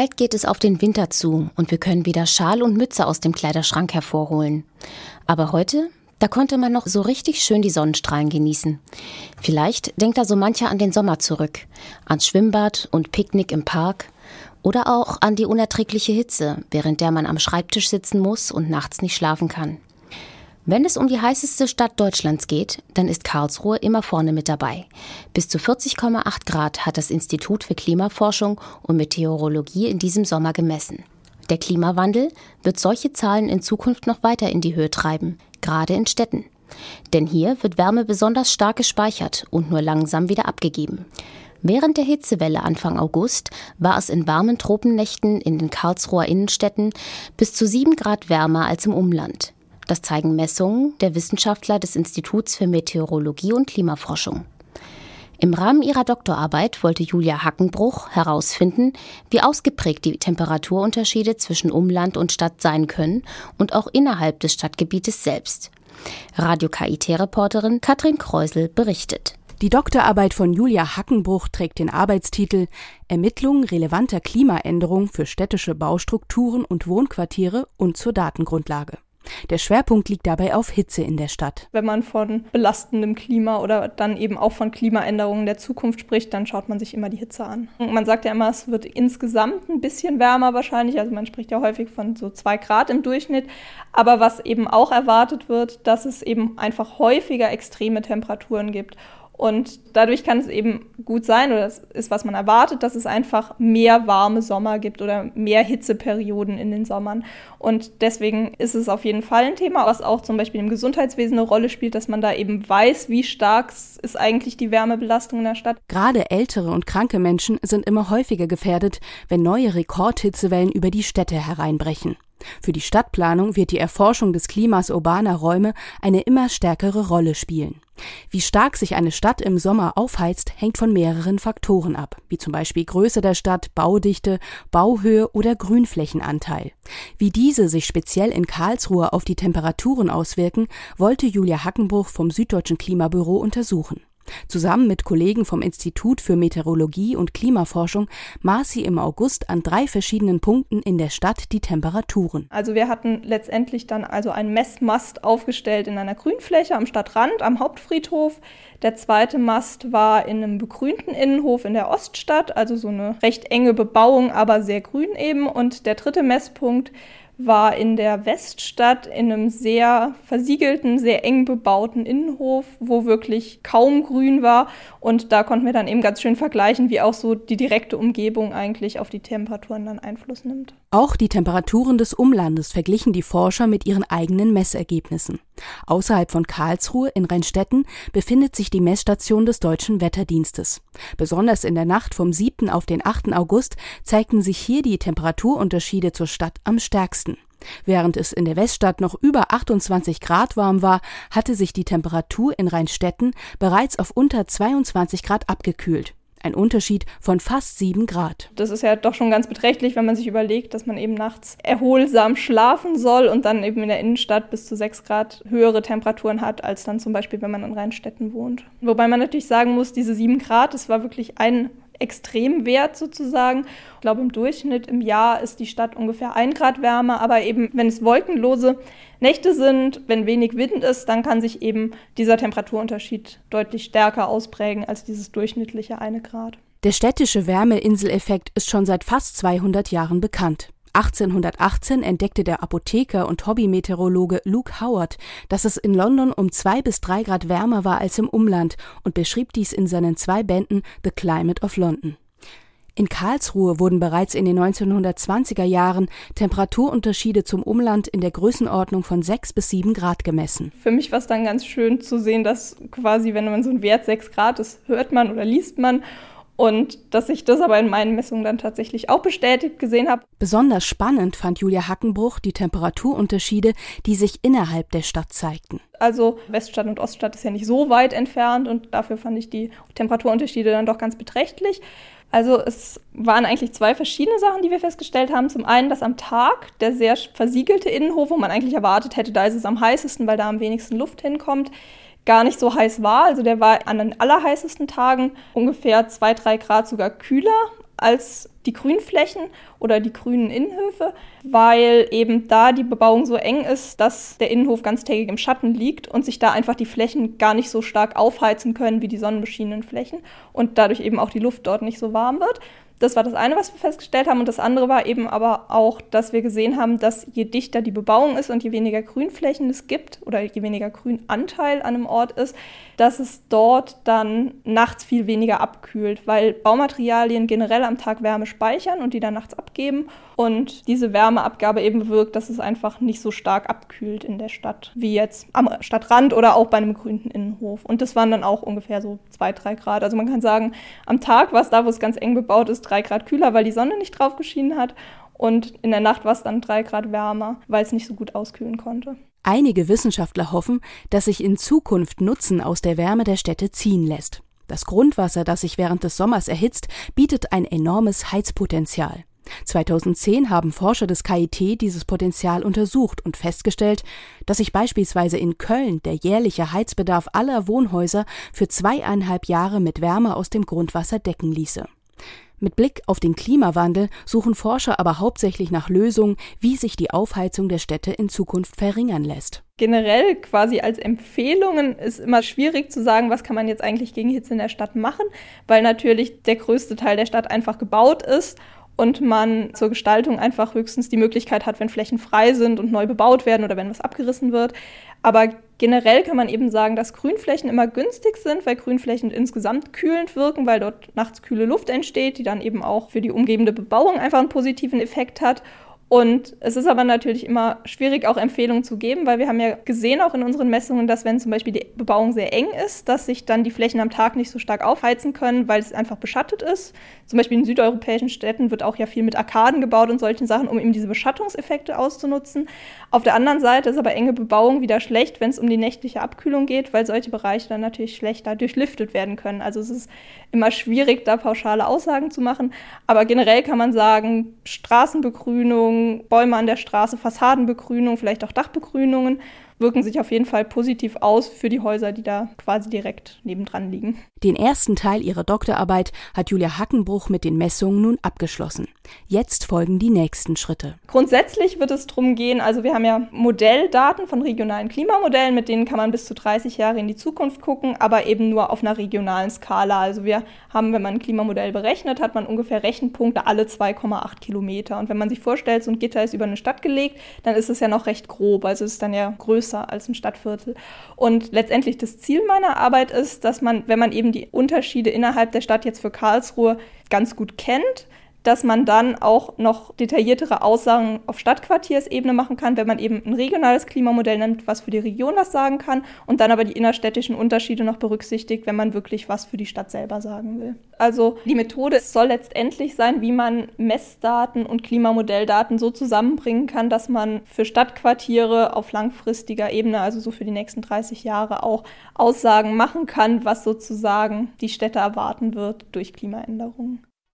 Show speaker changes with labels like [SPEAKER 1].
[SPEAKER 1] Bald geht es auf den Winter zu und wir können wieder Schal und Mütze aus dem Kleiderschrank hervorholen. Aber heute, da konnte man noch so richtig schön die Sonnenstrahlen genießen. Vielleicht denkt da so mancher an den Sommer zurück, ans Schwimmbad und Picknick im Park oder auch an die unerträgliche Hitze, während der man am Schreibtisch sitzen muss und nachts nicht schlafen kann. Wenn es um die heißeste Stadt Deutschlands geht, dann ist Karlsruhe immer vorne mit dabei. Bis zu 40,8 Grad hat das Institut für Klimaforschung und Meteorologie in diesem Sommer gemessen. Der Klimawandel wird solche Zahlen in Zukunft noch weiter in die Höhe treiben, gerade in Städten. Denn hier wird Wärme besonders stark gespeichert und nur langsam wieder abgegeben. Während der Hitzewelle Anfang August war es in warmen Tropennächten in den Karlsruher Innenstädten bis zu sieben Grad wärmer als im Umland. Das zeigen Messungen der Wissenschaftler des Instituts für Meteorologie und Klimaforschung. Im Rahmen ihrer Doktorarbeit wollte Julia Hackenbruch herausfinden, wie ausgeprägt die Temperaturunterschiede zwischen Umland und Stadt sein können und auch innerhalb des Stadtgebietes selbst. Radio KIT-Reporterin Katrin Kreusel berichtet.
[SPEAKER 2] Die Doktorarbeit von Julia Hackenbruch trägt den Arbeitstitel Ermittlung relevanter Klimaänderung für städtische Baustrukturen und Wohnquartiere und zur Datengrundlage. Der Schwerpunkt liegt dabei auf Hitze in der Stadt.
[SPEAKER 3] Wenn man von belastendem Klima oder dann eben auch von Klimaänderungen der Zukunft spricht, dann schaut man sich immer die Hitze an. Man sagt ja immer, es wird insgesamt ein bisschen wärmer wahrscheinlich. Also man spricht ja häufig von so zwei Grad im Durchschnitt. Aber was eben auch erwartet wird, dass es eben einfach häufiger extreme Temperaturen gibt. Und dadurch kann es eben gut sein, oder das ist, was man erwartet, dass es einfach mehr warme Sommer gibt oder mehr Hitzeperioden in den Sommern. Und deswegen ist es auf jeden Fall ein Thema, was auch zum Beispiel im Gesundheitswesen eine Rolle spielt, dass man da eben weiß, wie stark ist eigentlich die Wärmebelastung in der Stadt.
[SPEAKER 2] Gerade ältere und kranke Menschen sind immer häufiger gefährdet, wenn neue Rekordhitzewellen über die Städte hereinbrechen. Für die Stadtplanung wird die Erforschung des Klimas urbaner Räume eine immer stärkere Rolle spielen. Wie stark sich eine Stadt im Sommer aufheizt, hängt von mehreren Faktoren ab, wie zum Beispiel Größe der Stadt, Baudichte, Bauhöhe oder Grünflächenanteil. Wie diese sich speziell in Karlsruhe auf die Temperaturen auswirken, wollte Julia Hackenbruch vom Süddeutschen Klimabüro untersuchen. Zusammen mit Kollegen vom Institut für Meteorologie und Klimaforschung maß sie im August an drei verschiedenen Punkten in der Stadt die Temperaturen.
[SPEAKER 3] Also wir hatten letztendlich dann also einen Messmast aufgestellt in einer Grünfläche am Stadtrand, am Hauptfriedhof. Der zweite Mast war in einem begrünten Innenhof in der Oststadt, also so eine recht enge Bebauung, aber sehr grün eben. Und der dritte Messpunkt war in der Weststadt in einem sehr versiegelten, sehr eng bebauten Innenhof, wo wirklich kaum Grün war. Und da konnten wir dann eben ganz schön vergleichen, wie auch so die direkte Umgebung eigentlich auf die Temperaturen dann Einfluss nimmt.
[SPEAKER 2] Auch die Temperaturen des Umlandes verglichen die Forscher mit ihren eigenen Messergebnissen. Außerhalb von Karlsruhe in Rheinstetten befindet sich die Messstation des Deutschen Wetterdienstes. Besonders in der Nacht vom 7. auf den 8. August zeigten sich hier die Temperaturunterschiede zur Stadt am stärksten. Während es in der Weststadt noch über 28 Grad warm war, hatte sich die Temperatur in Rheinstetten bereits auf unter 22 Grad abgekühlt. Ein Unterschied von fast sieben Grad.
[SPEAKER 3] Das ist ja doch schon ganz beträchtlich, wenn man sich überlegt, dass man eben nachts erholsam schlafen soll und dann eben in der Innenstadt bis zu sechs Grad höhere Temperaturen hat, als dann zum Beispiel, wenn man in Rheinstetten wohnt. Wobei man natürlich sagen muss, diese sieben Grad, das war wirklich ein Extremwert sozusagen. Ich glaube, im Durchschnitt im Jahr ist die Stadt ungefähr ein Grad wärmer, aber eben, wenn es wolkenlose Nächte sind, wenn wenig Wind ist, dann kann sich eben dieser Temperaturunterschied deutlich stärker ausprägen als dieses durchschnittliche eine Grad.
[SPEAKER 2] Der städtische Wärmeinseleffekt ist schon seit fast 200 Jahren bekannt. 1818 entdeckte der Apotheker und Hobbymeteorologe Luke Howard, dass es in London um zwei bis drei Grad wärmer war als im Umland und beschrieb dies in seinen zwei Bänden The Climate of London. In Karlsruhe wurden bereits in den 1920er Jahren Temperaturunterschiede zum Umland in der Größenordnung von sechs bis sieben Grad gemessen.
[SPEAKER 3] Für mich war es dann ganz schön zu sehen, dass quasi, wenn man so einen Wert sechs Grad ist, hört man oder liest man und dass ich das aber in meinen Messungen dann tatsächlich auch bestätigt gesehen habe.
[SPEAKER 2] Besonders spannend fand Julia Hackenbruch die Temperaturunterschiede, die sich innerhalb der Stadt zeigten.
[SPEAKER 3] Also Weststadt und Oststadt ist ja nicht so weit entfernt und dafür fand ich die Temperaturunterschiede dann doch ganz beträchtlich. Also es waren eigentlich zwei verschiedene Sachen, die wir festgestellt haben. Zum einen, dass am Tag der sehr versiegelte Innenhof, wo man eigentlich erwartet hätte, da ist es am heißesten, weil da am wenigsten Luft hinkommt, gar nicht so heiß war. Also der war an den allerheißesten Tagen ungefähr zwei, drei Grad sogar kühler als die Grünflächen oder die grünen Innenhöfe, weil eben da die Bebauung so eng ist, dass der Innenhof ganztägig im Schatten liegt und sich da einfach die Flächen gar nicht so stark aufheizen können wie die sonnenbeschienenen Flächen und dadurch eben auch die Luft dort nicht so warm wird. Das war das eine, was wir festgestellt haben. Und das andere war eben aber auch, dass wir gesehen haben, dass je dichter die Bebauung ist und je weniger Grünflächen es gibt oder je weniger Grünanteil an einem Ort ist, dass es dort dann nachts viel weniger abkühlt, weil Baumaterialien generell am Tag Wärme speichern und die dann nachts abgeben. Und diese Wärmeabgabe eben bewirkt, dass es einfach nicht so stark abkühlt in der Stadt, wie jetzt am Stadtrand oder auch bei einem grünen Innenhof. Und das waren dann auch ungefähr so zwei, drei Grad. Also man kann sagen, am Tag war es da, wo es ganz eng bebaut ist, drei Grad kühler, weil die Sonne nicht drauf geschienen hat. Und in der Nacht war es dann drei Grad wärmer, weil es nicht so gut auskühlen konnte.
[SPEAKER 2] Einige Wissenschaftler hoffen, dass sich in Zukunft Nutzen aus der Wärme der Städte ziehen lässt. Das Grundwasser, das sich während des Sommers erhitzt, bietet ein enormes Heizpotenzial. 2010 haben Forscher des KIT dieses Potenzial untersucht und festgestellt, dass sich beispielsweise in Köln der jährliche Heizbedarf aller Wohnhäuser für zweieinhalb Jahre mit Wärme aus dem Grundwasser decken ließe. Mit Blick auf den Klimawandel suchen Forscher aber hauptsächlich nach Lösungen, wie sich die Aufheizung der Städte in Zukunft verringern lässt.
[SPEAKER 3] Generell quasi als Empfehlungen ist immer schwierig zu sagen, was kann man jetzt eigentlich gegen Hitze in der Stadt machen, weil natürlich der größte Teil der Stadt einfach gebaut ist und man zur Gestaltung einfach höchstens die Möglichkeit hat, wenn Flächen frei sind und neu bebaut werden oder wenn was abgerissen wird. Aber generell kann man eben sagen, dass Grünflächen immer günstig sind, weil Grünflächen insgesamt kühlend wirken, weil dort nachts kühle Luft entsteht, die dann eben auch für die umgebende Bebauung einfach einen positiven Effekt hat. Und es ist aber natürlich immer schwierig, auch Empfehlungen zu geben, weil wir haben ja gesehen auch in unseren Messungen, dass wenn zum Beispiel die Bebauung sehr eng ist, dass sich dann die Flächen am Tag nicht so stark aufheizen können, weil es einfach beschattet ist. Zum Beispiel in südeuropäischen Städten wird auch ja viel mit Arkaden gebaut und solchen Sachen, um eben diese Beschattungseffekte auszunutzen. Auf der anderen Seite ist aber enge Bebauung wieder schlecht, wenn es um die nächtliche Abkühlung geht, weil solche Bereiche dann natürlich schlechter durchlüftet werden können. Also es ist immer schwierig, da pauschale Aussagen zu machen. Aber generell kann man sagen, Straßenbegrünung, Bäume an der Straße, Fassadenbegrünung, vielleicht auch Dachbegrünungen wirken sich auf jeden Fall positiv aus für die Häuser, die da quasi direkt nebendran liegen.
[SPEAKER 2] Den ersten Teil ihrer Doktorarbeit hat Julia Hackenbruch mit den Messungen nun abgeschlossen. Jetzt folgen die nächsten Schritte.
[SPEAKER 3] Grundsätzlich wird es darum gehen, also wir haben ja Modelldaten von regionalen Klimamodellen, mit denen kann man bis zu 30 Jahre in die Zukunft gucken, aber eben nur auf einer regionalen Skala. Also wir haben, wenn man ein Klimamodell berechnet, hat man ungefähr Rechenpunkte alle 2,8 Kilometer. Und wenn man sich vorstellt, so ein Gitter ist über eine Stadt gelegt, dann ist es ja noch recht grob, also es ist dann ja größer größer als ein Stadtviertel. Und letztendlich das Ziel meiner Arbeit ist, dass man, wenn man eben die Unterschiede innerhalb der Stadt jetzt für Karlsruhe ganz gut kennt, dass man dann auch noch detailliertere Aussagen auf Stadtquartiersebene machen kann, wenn man eben ein regionales Klimamodell nimmt, was für die Region was sagen kann und dann aber die innerstädtischen Unterschiede noch berücksichtigt, wenn man wirklich was für die Stadt selber sagen will. Also die Methode soll letztendlich sein, wie man Messdaten und Klimamodelldaten so zusammenbringen kann, dass man für Stadtquartiere auf langfristiger Ebene, also so für die nächsten 30 Jahre auch Aussagen machen kann, was sozusagen die Städte erwarten wird durch Klimaänderungen.